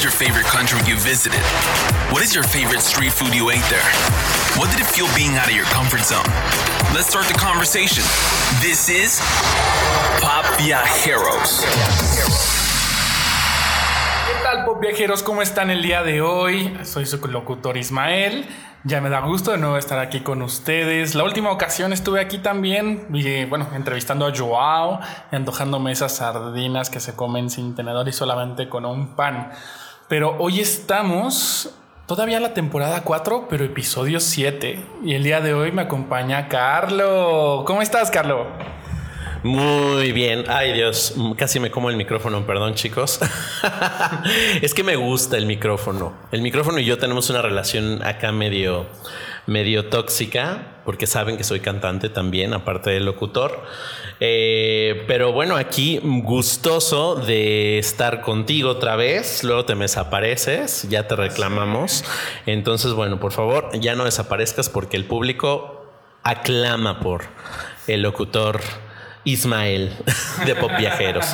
is your favorite country you visited? What is your favorite street food you ate there? What did it feel being out of your comfort zone? Let's start the conversation. This is Pop Viajeros. ¿Qué tal, Pop Viajeros? ¿Cómo están el día de hoy? Soy su locutor Ismael. Ya me da gusto de nuevo estar aquí con ustedes. La última ocasión estuve aquí también, y, bueno, entrevistando a Joao, antojándome esas sardinas que se comen sin tenedor y solamente con un pan. Pero hoy estamos todavía la temporada 4, pero episodio 7. Y el día de hoy me acompaña Carlo. ¿Cómo estás, Carlo? Muy bien. Ay Dios, casi me como el micrófono, perdón chicos. es que me gusta el micrófono. El micrófono y yo tenemos una relación acá medio, medio tóxica, porque saben que soy cantante también, aparte del locutor. Eh, pero bueno, aquí gustoso de estar contigo otra vez. Luego te desapareces, ya te reclamamos. Entonces, bueno, por favor, ya no desaparezcas porque el público aclama por el locutor Ismael de Pop Viajeros.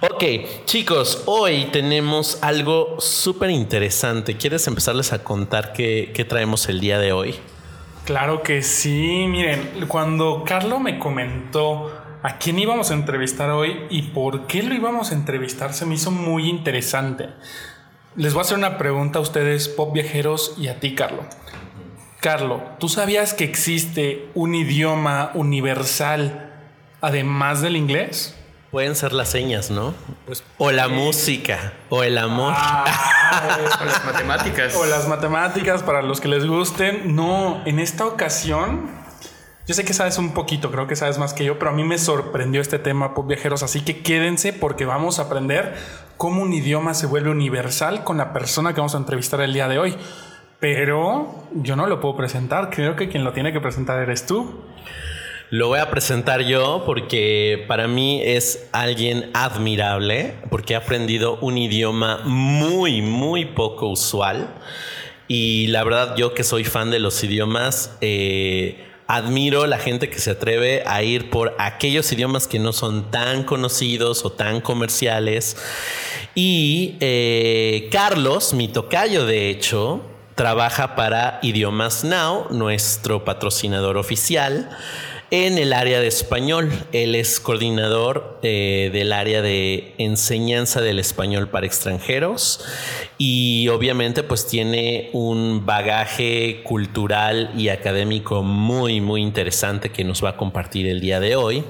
Ok, chicos, hoy tenemos algo súper interesante. ¿Quieres empezarles a contar qué, traemos el día de hoy? Claro que sí. Miren, cuando Carlo me comentó a quién íbamos a entrevistar hoy y por qué lo íbamos a entrevistar, se me hizo muy interesante. Les voy a hacer una pregunta a ustedes, Pop Viajeros, y a ti, Carlo. Carlo, ¿tú sabías que existe un idioma universal además del inglés? Pueden ser las señas, ¿no? Pues, o la música, o el amor. Ah, o las matemáticas. O las matemáticas para los que les gusten. No, en esta ocasión, yo sé que sabes un poquito, creo que sabes más que yo, pero a mí me sorprendió este tema, pop viajeros. Así que quédense porque vamos a aprender cómo un idioma se vuelve universal con la persona que vamos a entrevistar el día de hoy. Pero yo no lo puedo presentar, creo que quien lo tiene que presentar eres tú. Lo voy a presentar yo porque para mí es alguien admirable, porque ha aprendido un idioma muy, muy poco usual. Y la verdad, yo que soy fan de los idiomas, eh, admiro la gente que se atreve a ir por aquellos idiomas que no son tan conocidos o tan comerciales. Y eh, Carlos, mi tocayo de hecho, trabaja para Idiomas Now, nuestro patrocinador oficial en el área de español. Él es coordinador eh, del área de enseñanza del español para extranjeros y obviamente pues tiene un bagaje cultural y académico muy muy interesante que nos va a compartir el día de hoy.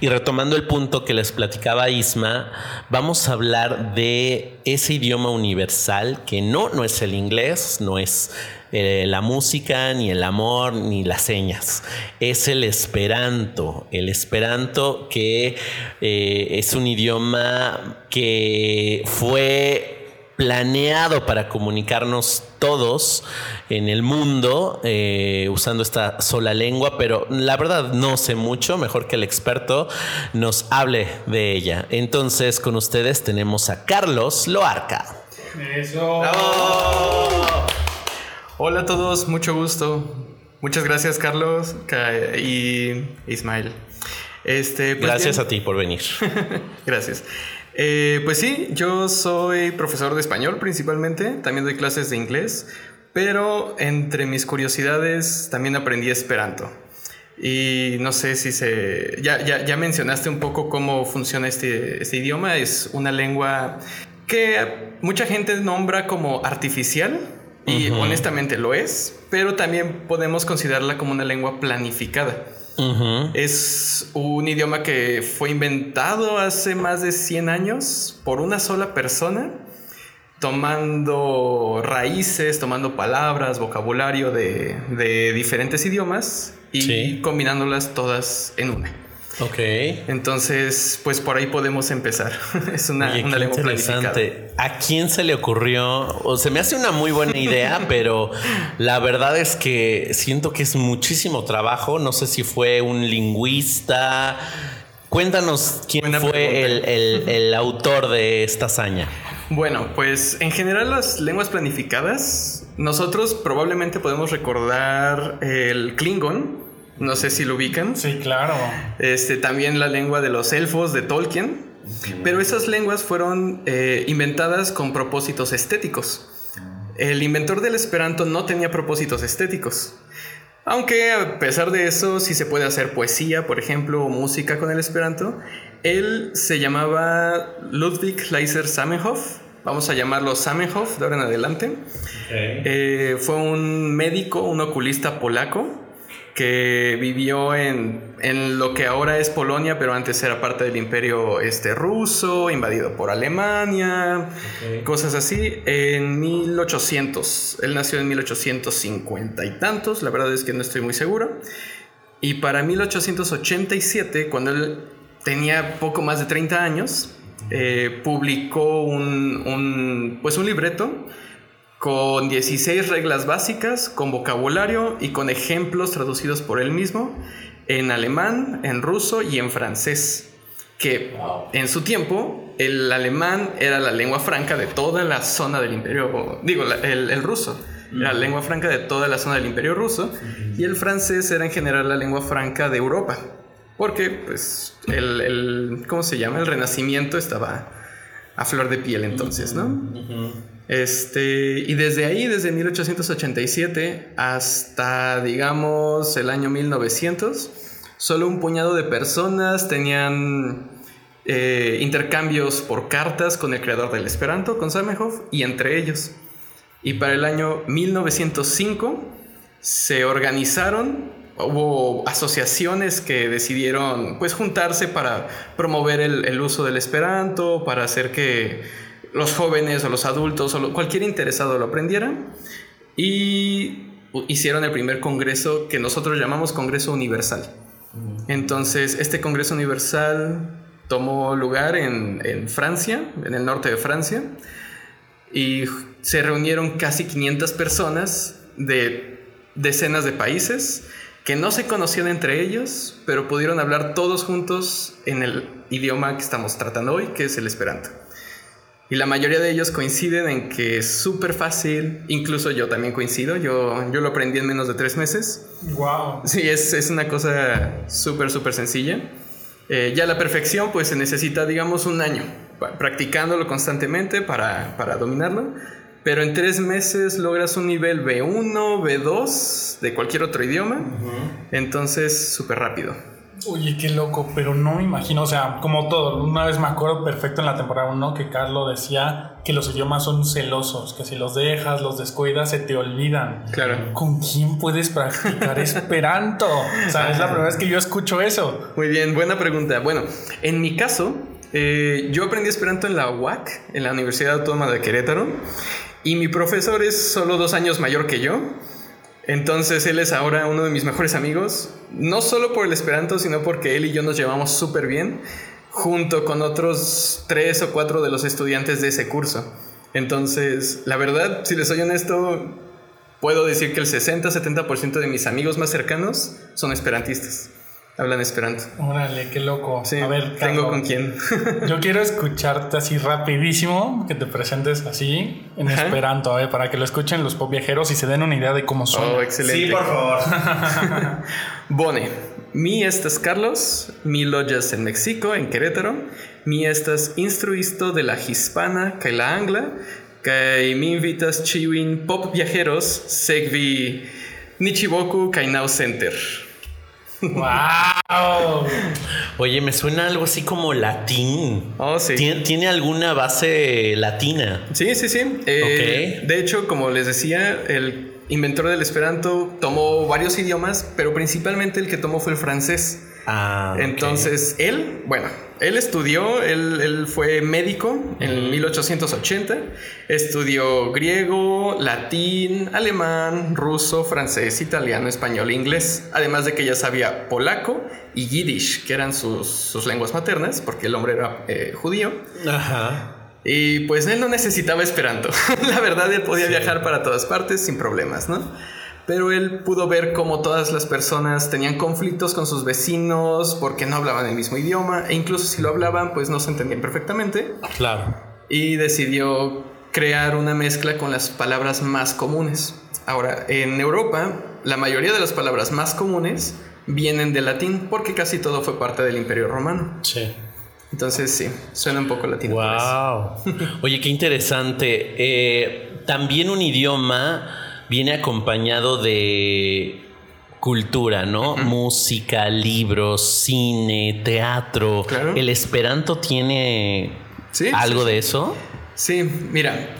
Y retomando el punto que les platicaba Isma, vamos a hablar de ese idioma universal que no, no es el inglés, no es eh, la música, ni el amor, ni las señas. Es el esperanto. El esperanto que eh, es un idioma que fue planeado para comunicarnos todos en el mundo eh, usando esta sola lengua, pero la verdad no sé mucho, mejor que el experto nos hable de ella. Entonces con ustedes tenemos a Carlos Loarca. Eso. Hola a todos, mucho gusto. Muchas gracias Carlos y Ismael. Este, pues gracias a ti por venir. gracias. Eh, pues sí, yo soy profesor de español principalmente, también doy clases de inglés, pero entre mis curiosidades también aprendí esperanto. Y no sé si se... Ya, ya, ya mencionaste un poco cómo funciona este, este idioma, es una lengua que mucha gente nombra como artificial, y honestamente lo es, pero también podemos considerarla como una lengua planificada. Es un idioma que fue inventado hace más de 100 años por una sola persona, tomando raíces, tomando palabras, vocabulario de, diferentes idiomas y combinándolas todas en una. Ok. Entonces, pues por ahí podemos empezar. es una, una lengua interesante. ¿A quién se le ocurrió? O se me hace una muy buena idea, pero la verdad es que siento que es muchísimo trabajo. No sé si fue un lingüista. Cuéntanos quién fue el, el autor de esta hazaña. Bueno, pues en general las lenguas planificadas, nosotros probablemente podemos recordar el Klingon, no sé si lo ubican. Sí, claro. Este, también la lengua de los elfos de Tolkien. Pero esas lenguas fueron eh, inventadas con propósitos estéticos. El inventor del esperanto no tenía propósitos estéticos. Aunque a pesar de eso, sí se puede hacer poesía, por ejemplo, o música con el esperanto. Él se llamaba Ludwig Leiser Samenhof. Vamos a llamarlo Samenhof de ahora en adelante. Eh, fue un médico, un oculista polaco que vivió en, en, lo que ahora es Polonia, pero antes era parte del imperio este, ruso, invadido por Alemania, cosas así, en 1800. Él nació en 1850 y tantos, la verdad es que no estoy muy seguro. Y para 1887, cuando él tenía poco más de 30 años, eh, publicó un, un, pues un libreto con 16 reglas básicas, con vocabulario y con ejemplos traducidos por él mismo en alemán, en ruso y en francés. Que en su tiempo el alemán era la lengua franca de toda la zona del imperio, digo, el, ruso era la lengua franca de toda la zona del imperio ruso y el francés era en general la lengua franca de Europa. Porque, pues, el, el ¿cómo se llama? El renacimiento estaba a flor de piel entonces, ¿no? Este, y desde ahí, desde 1887 hasta, digamos, el año 1900, solo un puñado de personas tenían eh, intercambios por cartas con el creador del Esperanto, con Samenhof, y entre ellos. Y para el año 1905 se organizaron, hubo asociaciones que decidieron pues juntarse para promover el, el uso del Esperanto, para hacer que los jóvenes o los adultos o cualquier interesado lo aprendieran y hicieron el primer congreso que nosotros llamamos Congreso Universal. Entonces, este Congreso Universal tomó lugar en, en Francia, en el norte de Francia, y se reunieron casi 500 personas de decenas de países que no se conocían entre ellos, pero pudieron hablar todos juntos en el idioma que estamos tratando hoy, que es el esperanto. Y la mayoría de ellos coinciden en que es súper fácil, incluso yo también coincido, yo, yo lo aprendí en menos de tres meses. ¡Wow! Sí, es, es una cosa súper, súper sencilla. Eh, ya la perfección, pues se necesita, digamos, un año practicándolo constantemente para, para dominarlo. Pero en tres meses logras un nivel B1, B2 de cualquier otro idioma. Entonces, súper rápido. Oye, qué loco, pero no me imagino, o sea, como todo, una vez me acuerdo perfecto en la temporada 1 que Carlos decía que los idiomas son celosos, que si los dejas, los descuidas, se te olvidan. Claro. ¿Con quién puedes practicar Esperanto? O sea, es la primera vez que yo escucho eso. Muy bien, buena pregunta. Bueno, en mi caso, eh, yo aprendí Esperanto en la UAC, en la Universidad Autónoma de Querétaro, y mi profesor es solo dos años mayor que yo. Entonces él es ahora uno de mis mejores amigos, no solo por el Esperanto, sino porque él y yo nos llevamos súper bien, junto con otros tres o cuatro de los estudiantes de ese curso. Entonces, la verdad, si les soy honesto, puedo decir que el 60-70% de mis amigos más cercanos son esperantistas hablan esperanto. Órale, qué loco. Sí, a ver, tengo con quién. yo quiero escucharte así rapidísimo, que te presentes así en esperanto, ¿eh? para que lo escuchen los pop viajeros y se den una idea de cómo son. Oh, excelente. Sí, por favor. Bone, mi estas Carlos, mi lojas en México, en Querétaro, mi estas instruisto de la hispana que la angla, que mi invitas chiwin pop viajeros, segvi Nichiboku Kainao Center. ¡Wow! Oye, me suena algo así como latín. Oh, sí. ¿Tiene, alguna base latina? Sí, sí, sí. Eh, de hecho, como les decía, el inventor del Esperanto tomó varios idiomas, pero principalmente el que tomó fue el francés. Ah, Entonces, él, bueno, él estudió, él, fue médico en 1880, estudió griego, latín, alemán, ruso, francés, italiano, español e inglés, además de que ya sabía polaco y yiddish, que eran sus, lenguas maternas, porque el hombre era eh, judío. Ajá. Y pues él no necesitaba esperanto. La verdad, él podía viajar para todas partes sin problemas, ¿no? Pero él pudo ver cómo todas las personas tenían conflictos con sus vecinos porque no hablaban el mismo idioma e incluso si lo hablaban pues no se entendían perfectamente. Claro. Y decidió crear una mezcla con las palabras más comunes. Ahora, en Europa, la mayoría de las palabras más comunes vienen del latín porque casi todo fue parte del Imperio Romano. Sí. Entonces sí, suena un poco latino. Wow. Oye, qué interesante. Eh, también un idioma viene acompañado de cultura, ¿no? Música, libros, cine, teatro. Claro. ¿El esperanto tiene Sí, algo de eso? Sí, mira,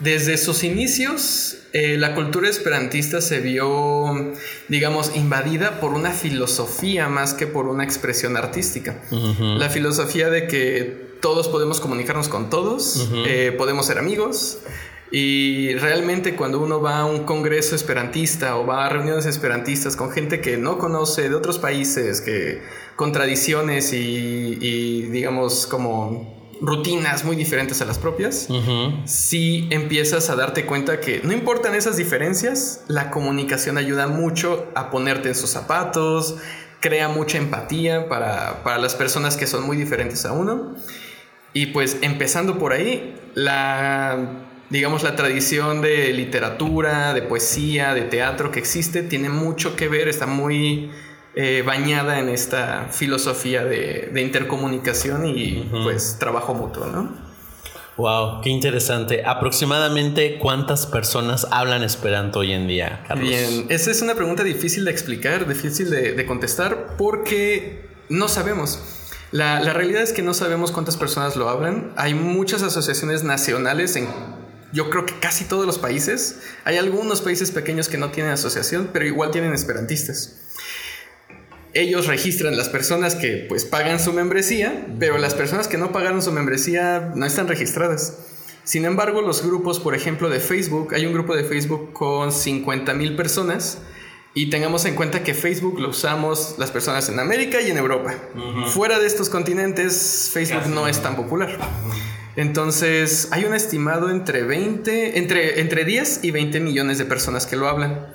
desde sus inicios eh, la cultura esperantista se vio, digamos, invadida por una filosofía más que por una expresión artística. La filosofía de que todos podemos comunicarnos con todos, eh, podemos ser amigos. Y realmente cuando uno va a un congreso esperantista o va a reuniones esperantistas con gente que no conoce de otros países, que con tradiciones y, y digamos como rutinas muy diferentes a las propias, si empiezas a darte cuenta que no importan esas diferencias, la comunicación ayuda mucho a ponerte en sus zapatos, crea mucha empatía para, para las personas que son muy diferentes a uno. Y pues empezando por ahí, la digamos la tradición de literatura, de poesía, de teatro que existe tiene mucho que ver, está muy eh, bañada en esta filosofía de, de intercomunicación y pues trabajo mutuo, ¿no? Wow, qué interesante. Aproximadamente cuántas personas hablan esperanto hoy en día, Carlos. Bien, esa es una pregunta difícil de explicar, difícil de, de contestar, porque no sabemos. La, la, realidad es que no sabemos cuántas personas lo hablan. Hay muchas asociaciones nacionales en, yo creo que casi todos los países. Hay algunos países pequeños que no tienen asociación, pero igual tienen esperantistas. Ellos registran las personas que pues pagan su membresía, pero las personas que no pagaron su membresía no están registradas. Sin embargo, los grupos, por ejemplo, de Facebook, hay un grupo de Facebook con 50 mil personas y tengamos en cuenta que Facebook lo usamos las personas en América y en Europa. Uh -huh. Fuera de estos continentes, Facebook Casi no es tan popular. Uh -huh. Entonces, hay un estimado entre 20, entre, entre 10 y 20 millones de personas que lo hablan.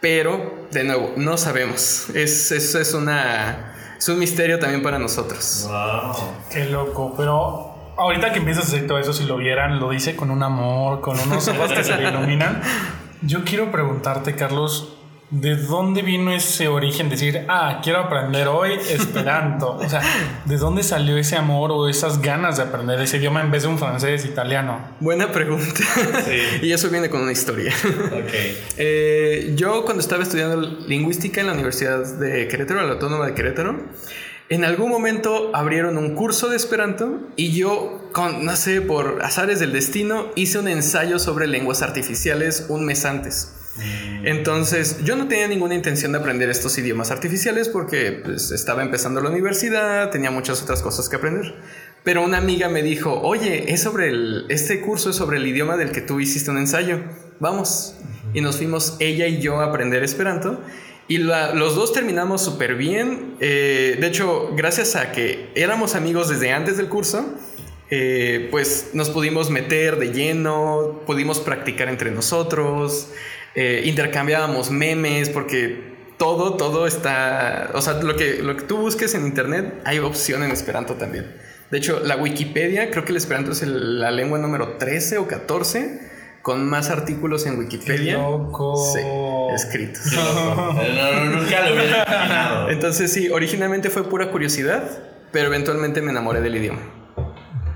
Pero, de nuevo, no sabemos. Es, es, es, una, es un misterio también para nosotros. Wow. Qué loco, pero ahorita que empiezas a hacer todo eso, si lo vieran, lo dice con un amor, con unos ojos que se le iluminan. Yo quiero preguntarte, Carlos, ¿de dónde vino ese origen? Decir, ah, quiero aprender hoy Esperanto. o sea, ¿de dónde salió ese amor o esas ganas de aprender ese idioma en vez de un francés italiano? Buena pregunta. Sí. y eso viene con una historia. Okay. eh, yo cuando estaba estudiando lingüística en la Universidad de Querétaro, la Autónoma de Querétaro, en algún momento abrieron un curso de Esperanto y yo, con, no sé, por azares del destino, hice un ensayo sobre lenguas artificiales un mes antes. Entonces, yo no tenía ninguna intención de aprender estos idiomas artificiales porque pues, estaba empezando la universidad, tenía muchas otras cosas que aprender. Pero una amiga me dijo, oye, es sobre el, este curso es sobre el idioma del que tú hiciste un ensayo. Vamos. Y nos fuimos ella y yo a aprender Esperanto. Y la, los dos terminamos súper bien. Eh, de hecho, gracias a que éramos amigos desde antes del curso, eh, pues nos pudimos meter de lleno, pudimos practicar entre nosotros, eh, intercambiábamos memes, porque todo, todo está, o sea, lo que, lo que tú busques en internet, hay opción en Esperanto también. De hecho, la Wikipedia, creo que el Esperanto es el, la lengua número 13 o 14 con más artículos en Wikipedia. Qué loco. Sí, escritos. Qué loco. no, no, nunca lo hubiera imaginado. Entonces sí, originalmente fue pura curiosidad, pero eventualmente me enamoré del idioma.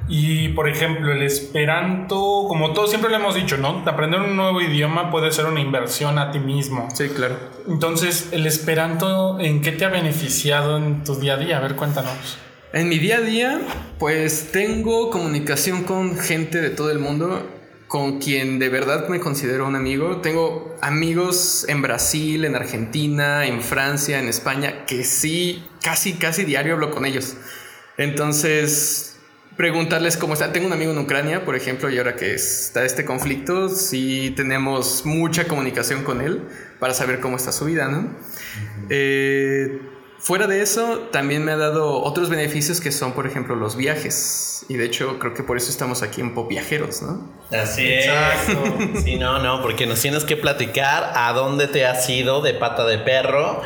Y por ejemplo, el esperanto, como todos siempre lo hemos dicho, ¿no? Aprender un nuevo idioma puede ser una inversión a ti mismo. Sí, claro. Entonces, el esperanto, ¿en qué te ha beneficiado en tu día a día? A ver, cuéntanos. En mi día a día, pues tengo comunicación con gente de todo el mundo con quien de verdad me considero un amigo. Tengo amigos en Brasil, en Argentina, en Francia, en España, que sí, casi, casi diario hablo con ellos. Entonces, preguntarles cómo están. Tengo un amigo en Ucrania, por ejemplo, y ahora que está este conflicto, sí tenemos mucha comunicación con él para saber cómo está su vida, ¿no? Uh -huh. eh, Fuera de eso, también me ha dado otros beneficios que son, por ejemplo, los viajes. Y de hecho, creo que por eso estamos aquí en Pop Viajeros, ¿no? Así es. Exacto. Sí, no, no, porque nos tienes que platicar a dónde te has ido de pata de perro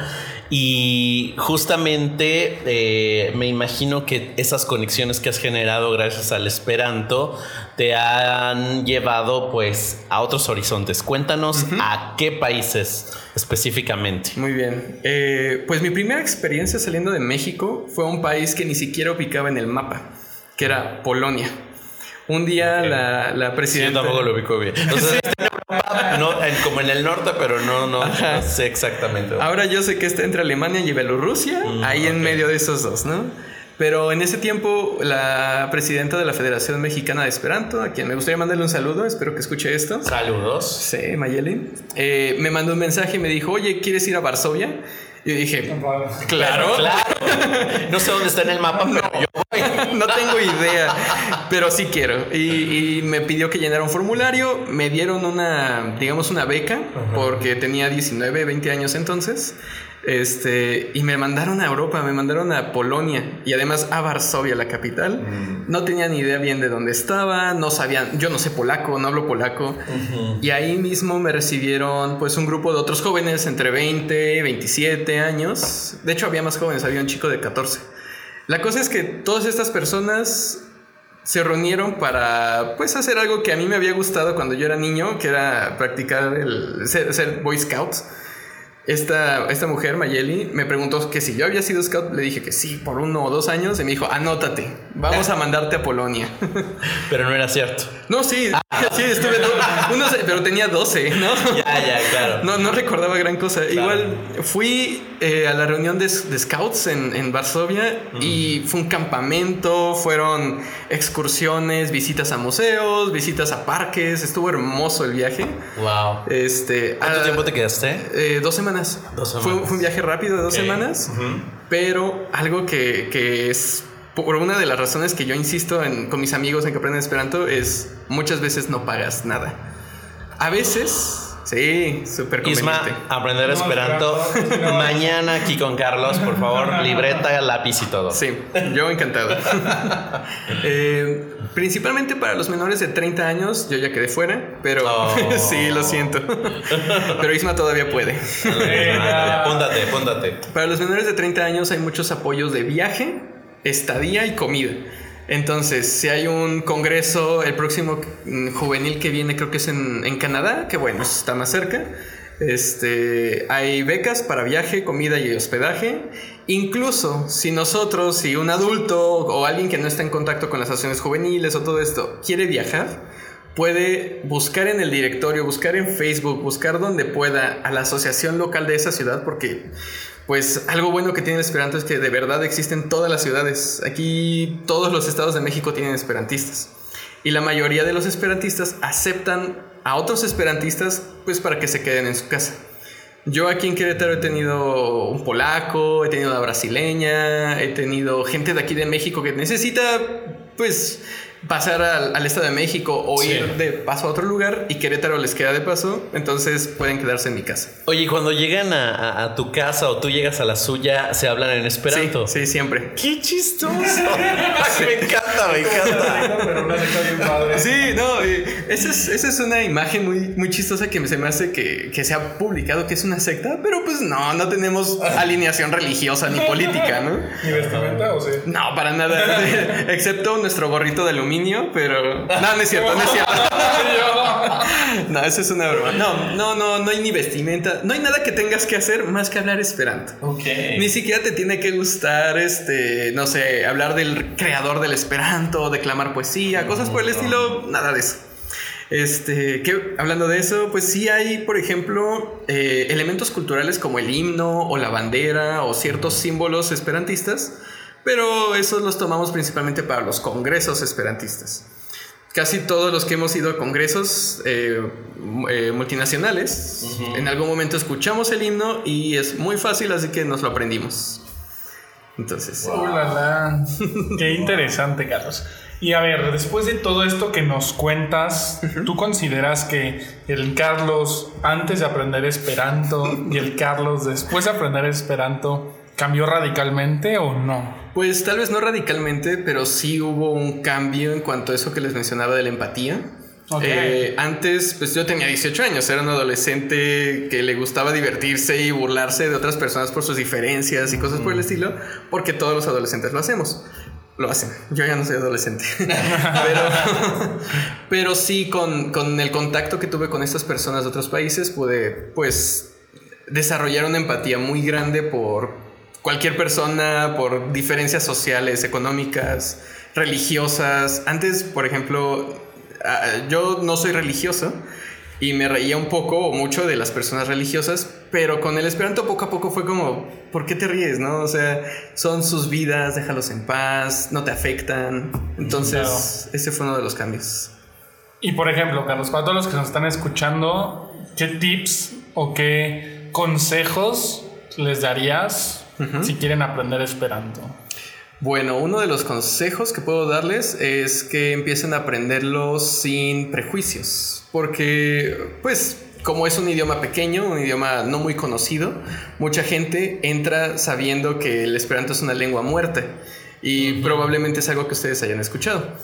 Y justamente eh, me imagino que esas conexiones que has generado gracias al Esperanto te han llevado pues a otros horizontes. Cuéntanos a qué países específicamente. Muy bien. Eh, pues mi primera experiencia saliendo de México fue a un país que ni siquiera ubicaba en el mapa, que era Polonia. Un día la, la Sí, presidenta... yo tampoco lo ubico bien. En Europa, no, en- como en el norte, pero no, no, no sé exactamente. Ahora yo sé que está entre Alemania y Bielorrusia, ahí en medio de esos dos, ¿no? Pero en ese tiempo la presidenta de la Federación Mexicana de Esperanto, a quien me gustaría mandarle un saludo, espero que escuche esto. Saludos. Sí, Mayeli. eh, me mandó un mensaje y me dijo, oye, ¿quieres ir a Varsovia? Y yo dije, claro, Claro. No sé dónde está en el mapa, pero yo voy. no tengo idea, pero sí quiero. Y, y me pidió que llenara un formulario, me dieron una, digamos, una beca, porque tenía 19, 20 años entonces. Este, y me mandaron a Europa, me mandaron a Polonia y además a Varsovia, la capital. No tenía ni idea bien de dónde estaba, no sabían, yo no sé polaco, no hablo polaco. Y ahí mismo me recibieron pues un grupo de otros jóvenes entre 20, 27 años. De hecho había más jóvenes, había un chico de 14. La cosa es que todas estas personas se reunieron para pues hacer algo que a mí me había gustado cuando yo era niño, que era practicar el ser, ser Boy Scout. Esta, esta mujer, Mayeli, me preguntó que si yo había sido scout. Le dije que sí, por uno o dos años. Y me dijo, anótate, vamos a mandarte a Polonia. Pero no era cierto. no, sí, sí, estuve, unos- pero tenía 12, ¿no? Ya, ya, claro. No, no recordaba gran cosa. Igual fui eh, a la reunión de, de scouts en, en Varsovia y fue un campamento, fueron excursiones, visitas a museos, visitas a parques. Estuvo hermoso el viaje. Wow. Este, ¿Cuánto ah, tiempo te quedaste? eh, dos semanas. Dos Fue, semanas. fue un viaje rápido de dos semanas, pero algo que, que es por una de las razones que yo insisto en- con mis amigos en que aprenden Esperanto es muchas veces no pagas nada. A veces, sí, súper Isma, conveniente. aprender No, esperanto. no. Mañana aquí con Carlos, por favor, libreta, lápiz y todo. Sí, yo encantado. Eh, principalmente para los menores de 30 años, yo ya quedé fuera, pero Oh. sí, lo siento. pero Isma todavía puede. Venga. Póntate, póntate. Para los menores de 30 años hay muchos apoyos de viaje, estadía y comida. Entonces, si hay un congreso, el próximo mm, juvenil que viene creo que es en, Canadá, que bueno, está más cerca. Este, hay becas para viaje, comida y hospedaje. Incluso si nosotros, si un adulto o alguien que no está en contacto con las asociaciones juveniles o todo esto quiere viajar, puede buscar en el directorio, buscar en Facebook, buscar donde pueda a la asociación local de esa ciudad, porque pues algo bueno que tiene el Esperanto es que de verdad existen todas las ciudades. Aquí todos los estados de México tienen esperantistas. Y la mayoría de los esperantistas aceptan a otros esperantistas pues para que se queden en su casa. Yo aquí en Querétaro he tenido un polaco, he tenido una brasileña, he tenido gente de aquí de México que necesita pues pasar al, al Estado de México o Sí. ir de paso a otro lugar y Querétaro les queda de paso, entonces pueden quedarse en mi casa. Oye, y cuando llegan a, a- a tu casa o tú llegas a la suya, se hablan en esperanto. Sí, sí, siempre. ¡Qué chistoso! me encanta, me encanta. Pero una secta bien padre. Sí, no, y esa es, esa es una imagen muy, muy chistosa que se me hace que, que se ha publicado que es una secta, pero pues no, no tenemos alineación religiosa ni política, ¿no? ¿Y vestimenta o sí? No, para nada, excepto nuestro gorrito de aluminio, pero... No, no es cierto, no es cierto. No, eso es una broma. No, no, no, no hay ni vestimenta, no hay nada que tengas que hacer más que hablar esperanto. Ok. Ni siquiera te tiene que gustar, este, no sé, hablar del creador del Esperanto, declamar poesía, cosas por el estilo, nada de eso. Este, que hablando de eso, pues sí hay, por ejemplo, eh, elementos culturales como el himno o la bandera o ciertos símbolos esperantistas, pero esos los tomamos principalmente para los congresos esperantistas. Casi todos los que hemos ido a congresos eh, eh, multinacionales, en algún momento escuchamos el himno y es muy fácil, así que nos lo aprendimos. Entonces, Uh, la, la. Qué interesante, Carlos. Y a ver, después de todo esto que nos cuentas, ¿tú consideras que el Carlos antes de aprender Esperanto y el Carlos después de aprender Esperanto cambió radicalmente o no? Pues tal vez no radicalmente, pero sí hubo un cambio en cuanto a eso que les mencionaba de la empatía. Eh, antes, pues yo tenía 18 años, era un adolescente que le gustaba divertirse y burlarse de otras personas por sus diferencias y cosas por el estilo, porque todos los adolescentes lo hacemos. Lo hacen. Yo ya no soy adolescente. pero, pero sí, con, con el contacto que tuve con estas personas de otros países, pude, pues, desarrollar una empatía muy grande por cualquier persona, por diferencias sociales, económicas, religiosas. Antes, por ejemplo, yo no soy religioso y me reía un poco o mucho de las personas religiosas, pero con el esperanto poco a poco fue como, ¿por qué te ríes? No? O sea, son sus vidas, déjalos en paz, no te afectan. Entonces, Claro. ese fue uno de los cambios. Y por ejemplo, Carlos, para todos los que nos están escuchando, ¿qué tips o qué consejos les darías si quieren aprender Esperanto? Bueno, uno de los consejos que puedo darles es que empiecen a aprenderlo sin prejuicios, porque pues como es un idioma pequeño, un idioma no muy conocido, mucha gente entra sabiendo que el esperanto es una lengua muerta y probablemente es algo que ustedes hayan escuchado.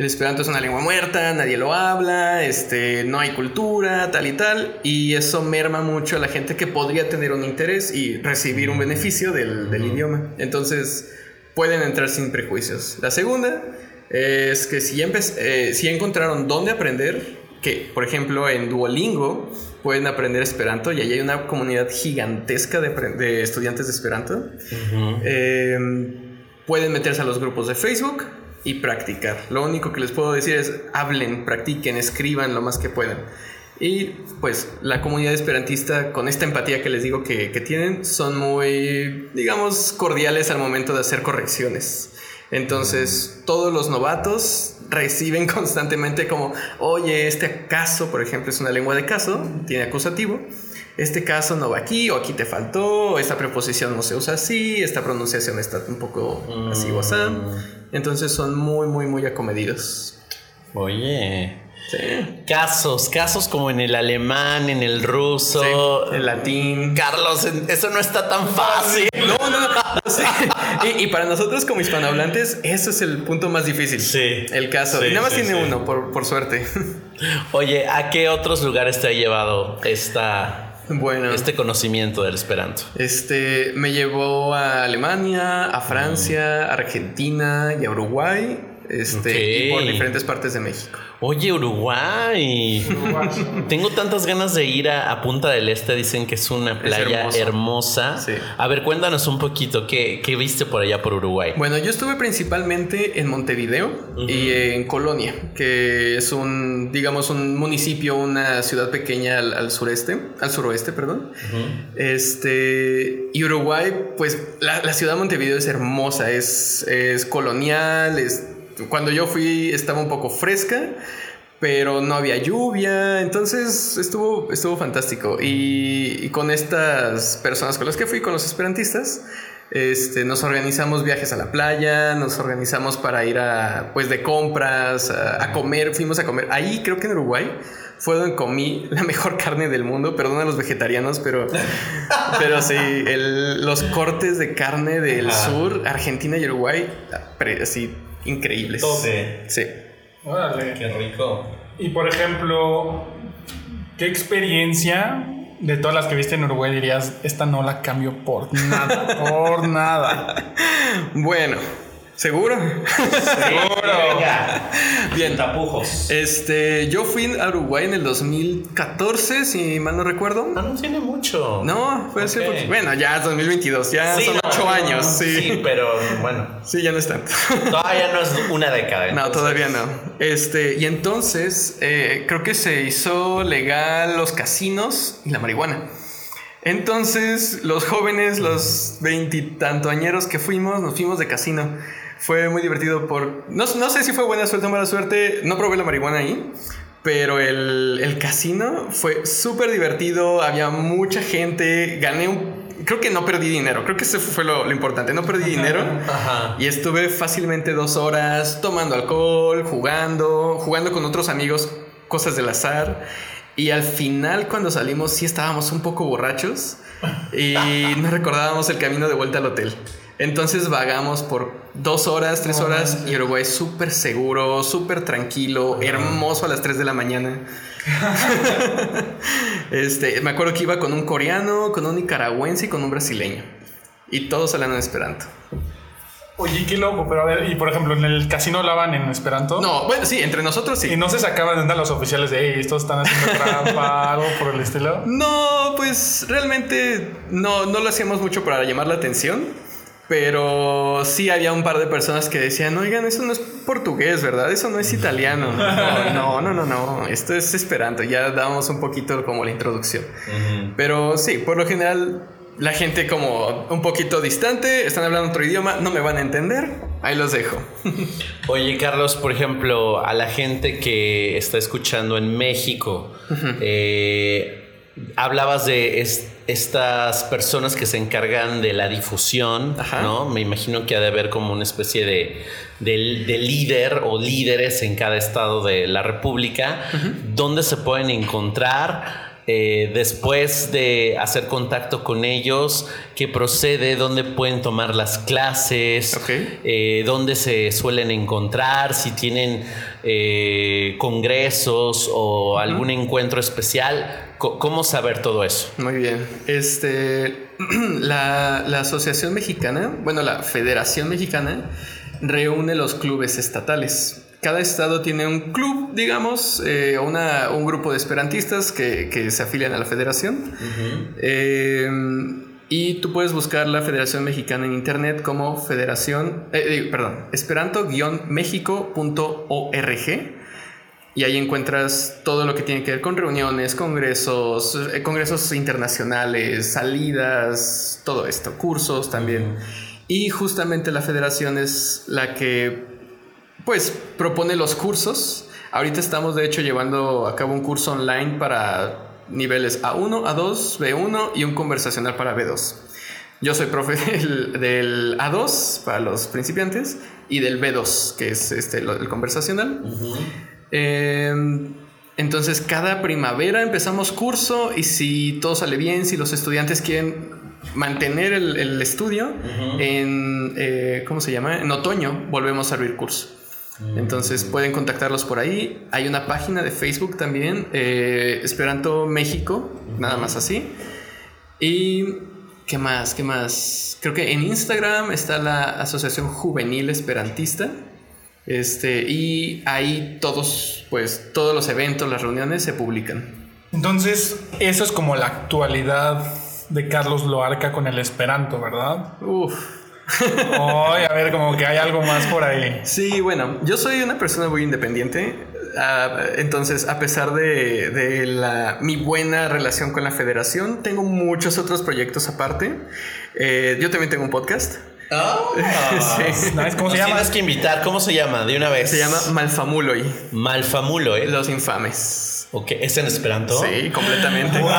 El esperanto es una lengua muerta, nadie lo habla, este, no hay cultura, tal y tal, y eso merma mucho a la gente que podría tener un interés y recibir un beneficio del, del idioma. Entonces, pueden entrar sin prejuicios. La segunda es que si, eh, si encontraron dónde aprender, que por ejemplo en Duolingo pueden aprender Esperanto y allí hay una comunidad gigantesca de, estudiantes de Esperanto. Eh, pueden meterse a los grupos de Facebook y practicar. Lo único que les puedo decir es hablen, practiquen, escriban lo más que puedan. Y pues la comunidad esperantista, con esta empatía que les digo que, que tienen, son muy, digamos, cordiales al momento de hacer correcciones. Entonces, todos los novatos reciben constantemente como, oye, este caso, por ejemplo, es una lengua de caso, tiene acusativo. Este caso no va aquí, o aquí te faltó, o esta preposición no se usa así, esta pronunciación está un poco así o así. Entonces son muy, muy, muy acomedidos. Oye. Sí. Casos, casos como en el alemán, en el ruso. Sí, el latín. Carlos, eso no está tan fácil. No, no, no. sí. Y, y para nosotros como hispanohablantes, eso es el punto más difícil. Sí. El caso. Sí, y nada más tiene uno, por, por suerte. Oye, ¿a qué otros lugares te ha llevado esta, bueno. este conocimiento del Esperanto? Este me llevó a Alemania, a Francia, a Argentina y a Uruguay. Este, y por diferentes partes de México. Oye, Uruguay. Tengo tantas ganas de ir a, a Punta del Este. Dicen que es una playa hermosa. Sí. A ver, cuéntanos un poquito. ¿qué, qué viste por allá por Uruguay? Bueno, yo estuve principalmente en Montevideo y en Colonia, que es un, digamos, un municipio, una ciudad pequeña al, al sureste, al suroeste, perdón. Este, y Uruguay, pues la, la ciudad de Montevideo es hermosa, es, es colonial, es, cuando yo fui estaba un poco fresca. Pero no había lluvia, entonces estuvo, estuvo fantástico. Y, y con estas personas con las que fui, con los esperantistas, este, nos organizamos viajes a la playa, nos organizamos para ir a, pues, de compras, a, a comer, fuimos a comer. Ahí creo que en Uruguay fue donde comí la mejor carne del mundo, perdón a los vegetarianos, pero, pero sí, el- los cortes de carne del sur, Argentina y Uruguay, así, increíbles. Tope. Sí. Órale. rico. Y por ejemplo, ¿qué experiencia de todas las que viste en Uruguay dirías, esta no la cambio por nada, por nada? Bueno, ¿seguro? Venga. Bien. Tapujos. Este, yo fui a Uruguay en el 2014, si mal no recuerdo. No, no tiene mucho. No, fue hace Ok. poquito. Bueno, ya es 2022, ya Sí, son no, ocho no, años, Sí, sí. pero bueno. Sí, ya no es tanto. Todavía no es una década. No, todavía no. Este, y entonces eh, creo que se hizo legal los casinos y la marihuana. Entonces, los jóvenes, los veintitantoañeros que fuimos, nos fuimos de casino. Fue muy divertido por... No, no sé si fue buena suerte o mala suerte, no probé la marihuana ahí, pero el, el casino fue súper divertido, había mucha gente, gané un... Creo que no perdí dinero, creo que eso fue lo, lo importante, no perdí dinero. Ajá. Y estuve fácilmente dos horas tomando alcohol, jugando, jugando con otros amigos, cosas del azar. Y al final, cuando salimos, sí estábamos un poco borrachos y no recordábamos el camino de vuelta al hotel. Entonces vagamos por dos horas, tres horas y Uruguay súper seguro, súper tranquilo, hermoso a las 3 de la mañana. este, me acuerdo que iba con un coreano, con un nicaragüense y con un brasileño. Y todos hablan en Esperanto. Oye, qué loco, pero a ver, y por ejemplo, en el casino hablaban en Esperanto. No, bueno, sí, entre nosotros sí. Y no se sacaban de onda los oficiales de, hey, estos están haciendo trampa, algo por el estilo. No, pues realmente no, no lo hacíamos mucho para llamar la atención. Pero sí había un par de personas que decían, oigan, eso no es portugués, ¿verdad? Eso no es italiano. No, no, no, no, Esto es esperanto. Ya damos un poquito como la introducción. Pero sí, por lo general, la gente como un poquito distante, están hablando otro idioma, no me van a entender. Ahí los dejo. Oye, Carlos, por ejemplo, a la gente que está escuchando en México, eh, hablabas de estas personas que se encargan de la difusión, ¿no? Me imagino que ha de haber como una especie de, líder o líderes en cada estado de la República, ¿dónde se pueden encontrar? Eh, después de hacer contacto con ellos, qué procede, dónde pueden tomar las clases, eh, dónde se suelen encontrar, si tienen eh, congresos o algún encuentro especial. ¿Cómo saber todo eso? Muy bien. Este, la, la Asociación Mexicana, bueno, la Federación Mexicana, reúne los clubes estatales cada estado tiene un club, digamos, eh, una, un grupo de esperantistas que, que, se afilian a la federación. Eh, y tú puedes buscar la Federación Mexicana en internet como Federación, eh, perdón, esperanto-mexico.org. Y ahí encuentras todo lo que tiene que ver con reuniones, congresos, congresos internacionales, salidas, todo esto, cursos también. Y justamente la federación es la que pues propone los cursos. Ahorita estamos de hecho llevando a cabo un curso online para niveles A1, A2, B1 y un conversacional para B2. Yo soy profe del, A2 para los principiantes y del B2, que es este, el conversacional. Em, entonces, cada primavera empezamos curso y si todo sale bien, si los estudiantes quieren mantener el, estudio, en, eh, ¿cómo se llama? En otoño volvemos a abrir curso. Entonces pueden contactarlos por ahí. Hay una página de Facebook también, eh, Esperanto México, nada más así. Y ¿qué más? ¿Qué más? Creo que en Instagram está la Asociación Juvenil Esperantista. Este, y ahí todos, pues, todos los eventos, las reuniones se publican. Entonces, eso es como la actualidad de Carlos Loarca con el Esperanto, ¿verdad? Uf. Ay, a ver, como que hay algo más por ahí. Sí, bueno, yo soy una persona muy independiente. Ah, entonces, a pesar de, la, mi buena relación con la federación, tengo muchos otros proyectos aparte. Eh, yo también tengo un podcast. Oh, sí. ¿Cómo se llama? Tienes que invitar. ¿Cómo se llama? De una vez. Se llama Malfamuloy. Malfamuloy. Los infames. Ok, ¿es en Esperanto? Sí, completamente. ¡Wow,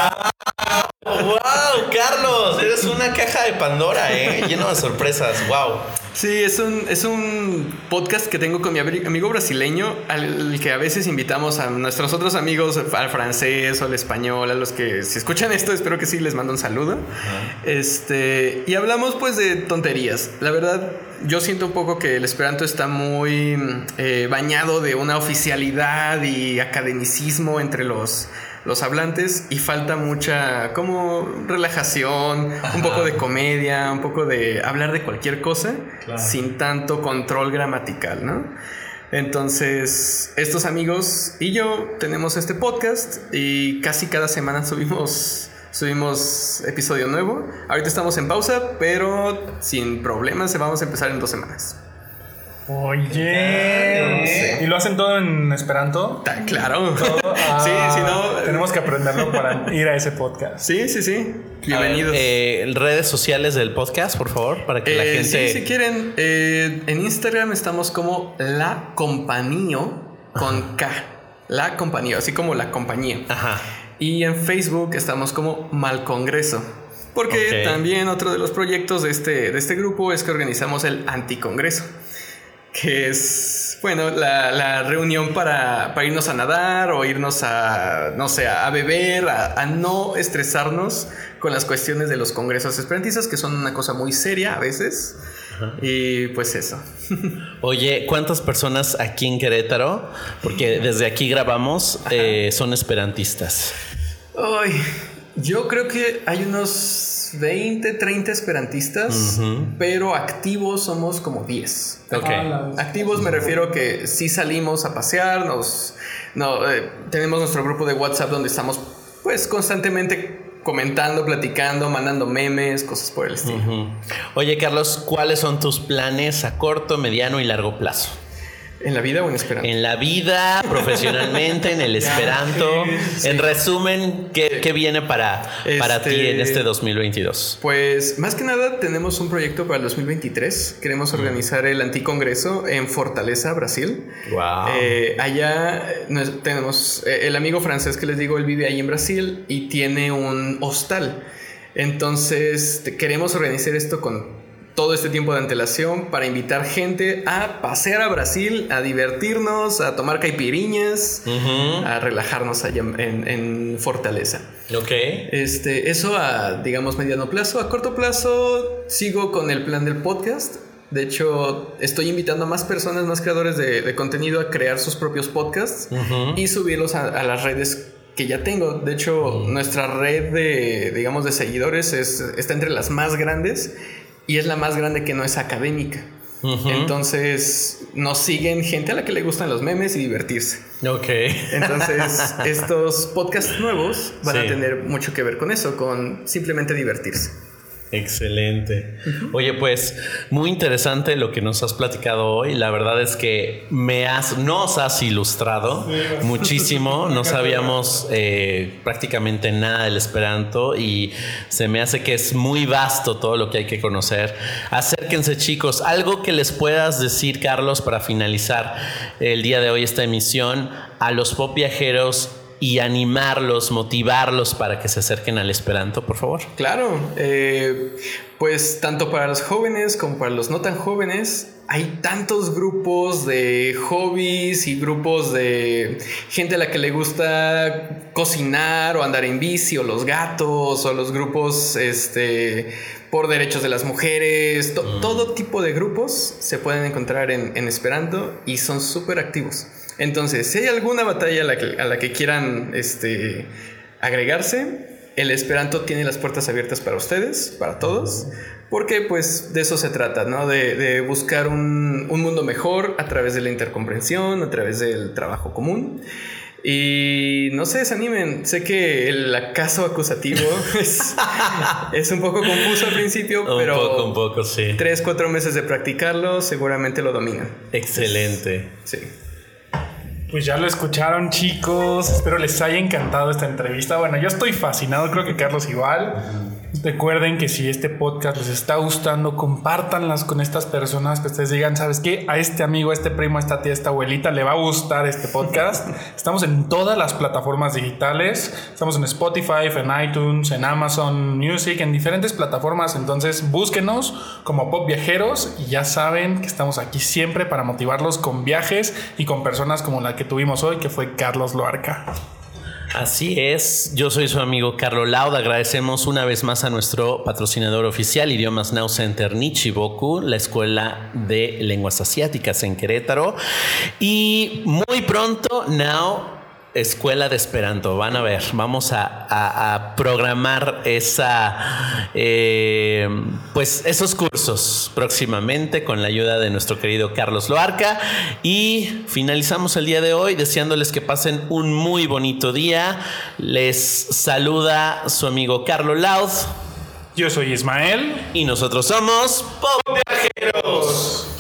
Carlos! Eres una caja de Pandora, ¿eh? Lleno de sorpresas. ¡Wow! Sí, es un, es un podcast que tengo con mi amigo brasileño, al que a veces invitamos a nuestros otros amigos, al francés o al español, a los que si escuchan esto, espero que sí les mando un saludo. Este, y hablamos pues de tonterías. La verdad, yo siento un poco que el esperanto está muy eh, bañado de una oficialidad y academicismo entre los los hablantes y falta mucha como relajación, un poco de comedia, un poco de hablar de cualquier cosa sin tanto control gramatical, ¿no? Entonces, estos amigos y yo tenemos este podcast y casi cada semana subimos subimos episodio nuevo. Ahorita estamos en pausa, pero sin problemas vamos a empezar en dos semanas. Oye. ¿Y lo hacen todo en Esperanto? claro. sí, sí, no. Tenemos que aprenderlo para ir a ese podcast. Sí, sí, sí. Bienvenidos. Eh, redes sociales del podcast, por favor, para que la eh, gente. Sí, si quieren. Eh, en Instagram estamos como La Compañía con K. La Compañía, así como la compañía. Ajá. Y en Facebook estamos como Mal Congreso. Porque también otro de los proyectos de este, de este grupo es que organizamos el Anticongreso. Que es, bueno, la, la reunión para, para, irnos a nadar o irnos a, no sé, a beber, a, a, no estresarnos con las cuestiones de los congresos esperantistas, que son una cosa muy seria a veces. Y pues eso. Oye, ¿cuántas personas aquí en Querétaro, porque desde aquí grabamos, eh, son esperantistas? Ay, yo creo que hay unos 20, 30 esperantistas, pero activos somos como 10. Activos me refiero que sí salimos a pasear, nos, no, eh, tenemos nuestro grupo de WhatsApp donde estamos pues constantemente comentando, platicando, mandando memes, cosas por el estilo. Oye Carlos, ¿cuáles son tus planes a corto, mediano y largo plazo? ¿En la vida o en Esperanto? En la vida, profesionalmente, en el Esperanto. En resumen, ¿qué, viene para, para ti en este 2022? Este, pues más que nada tenemos un proyecto para el 2023. Queremos organizar el anticongreso en Fortaleza, Brasil. Wow. Eh, allá tenemos eh, el amigo francés que les digo, él vive ahí en Brasil y tiene un hostal. Entonces queremos organizar esto con todo este tiempo de antelación para invitar gente a pasear a Brasil, a divertirnos, a tomar caipiriñas, a relajarnos allá en, Fortaleza. Ok. Este, eso a, digamos, mediano plazo. A corto plazo sigo con el plan del podcast. De hecho, estoy invitando a más personas, más creadores de, contenido a crear sus propios podcasts y subirlos a, las redes que ya tengo. De hecho, nuestra red de, digamos, de seguidores está entre las más grandes y es la más grande que no es académica. Entonces nos siguen gente a la que le gustan los memes y divertirse. Ok. Entonces estos podcasts nuevos van a tener mucho que ver con eso, con simplemente divertirse. Excelente. Oye, pues muy interesante lo que nos has platicado hoy. La verdad es que me has, nos has ilustrado muchísimo. No sabíamos eh, prácticamente nada del Esperanto y se me hace que es muy vasto todo lo que hay que conocer. Acérquense, chicos. Algo que les puedas decir, Carlos, para finalizar el día de hoy esta emisión a los pop viajeros y animarlos, motivarlos para que se acerquen al Esperanto, por favor? Claro, eh, pues tanto para los jóvenes como para los no tan jóvenes, hay tantos grupos de hobbies y grupos de gente a la que le gusta cocinar o andar en bici o los gatos o los grupos este, por derechos de las mujeres. Mm. Todo tipo de grupos se pueden encontrar en, en Esperanto y son súper activos. Entonces, si hay alguna batalla a la que, quieran este, agregarse, el Esperanto tiene las puertas abiertas para ustedes, para todos, porque pues de eso se trata, ¿no? De, buscar un, mundo mejor a través de la intercomprensión, a través del trabajo común. Y no se desanimen, sé que el acaso acusativo es, un poco confuso al principio, pero poco, un poco, sí. tres, cuatro meses de practicarlo seguramente lo dominan. Excelente. sí. Pues ya lo escucharon chicos, espero les haya encantado esta entrevista. Bueno, yo estoy fascinado, creo que Carlos igual. Recuerden que si este podcast les está gustando, compártanlas con estas personas que ustedes digan, ¿sabes qué? A este amigo, a este primo, a esta tía, a esta abuelita le va a gustar este podcast. Estamos en todas las plataformas digitales. Estamos en Spotify, en iTunes, en Amazon Music, en diferentes plataformas. Entonces búsquenos como Pop Viajeros y ya saben que estamos aquí siempre para motivarlos con viajes y con personas como la que tuvimos hoy, que fue Carlos Loarca. Así es, yo soy su amigo Carlos Lauda. Agradecemos una vez más a nuestro patrocinador oficial, Idiomas Now Center Nichiboku, la escuela de lenguas asiáticas en Querétaro. Y muy pronto, Now Escuela de Esperanto. Van a ver, vamos a, programar esa, eh, pues esos cursos próximamente con la ayuda de nuestro querido Carlos Loarca. Y finalizamos el día de hoy deseándoles que pasen un muy bonito día. Les saluda su amigo Carlos Laud. Yo soy Ismael. Y nosotros somos Pop Viajeros.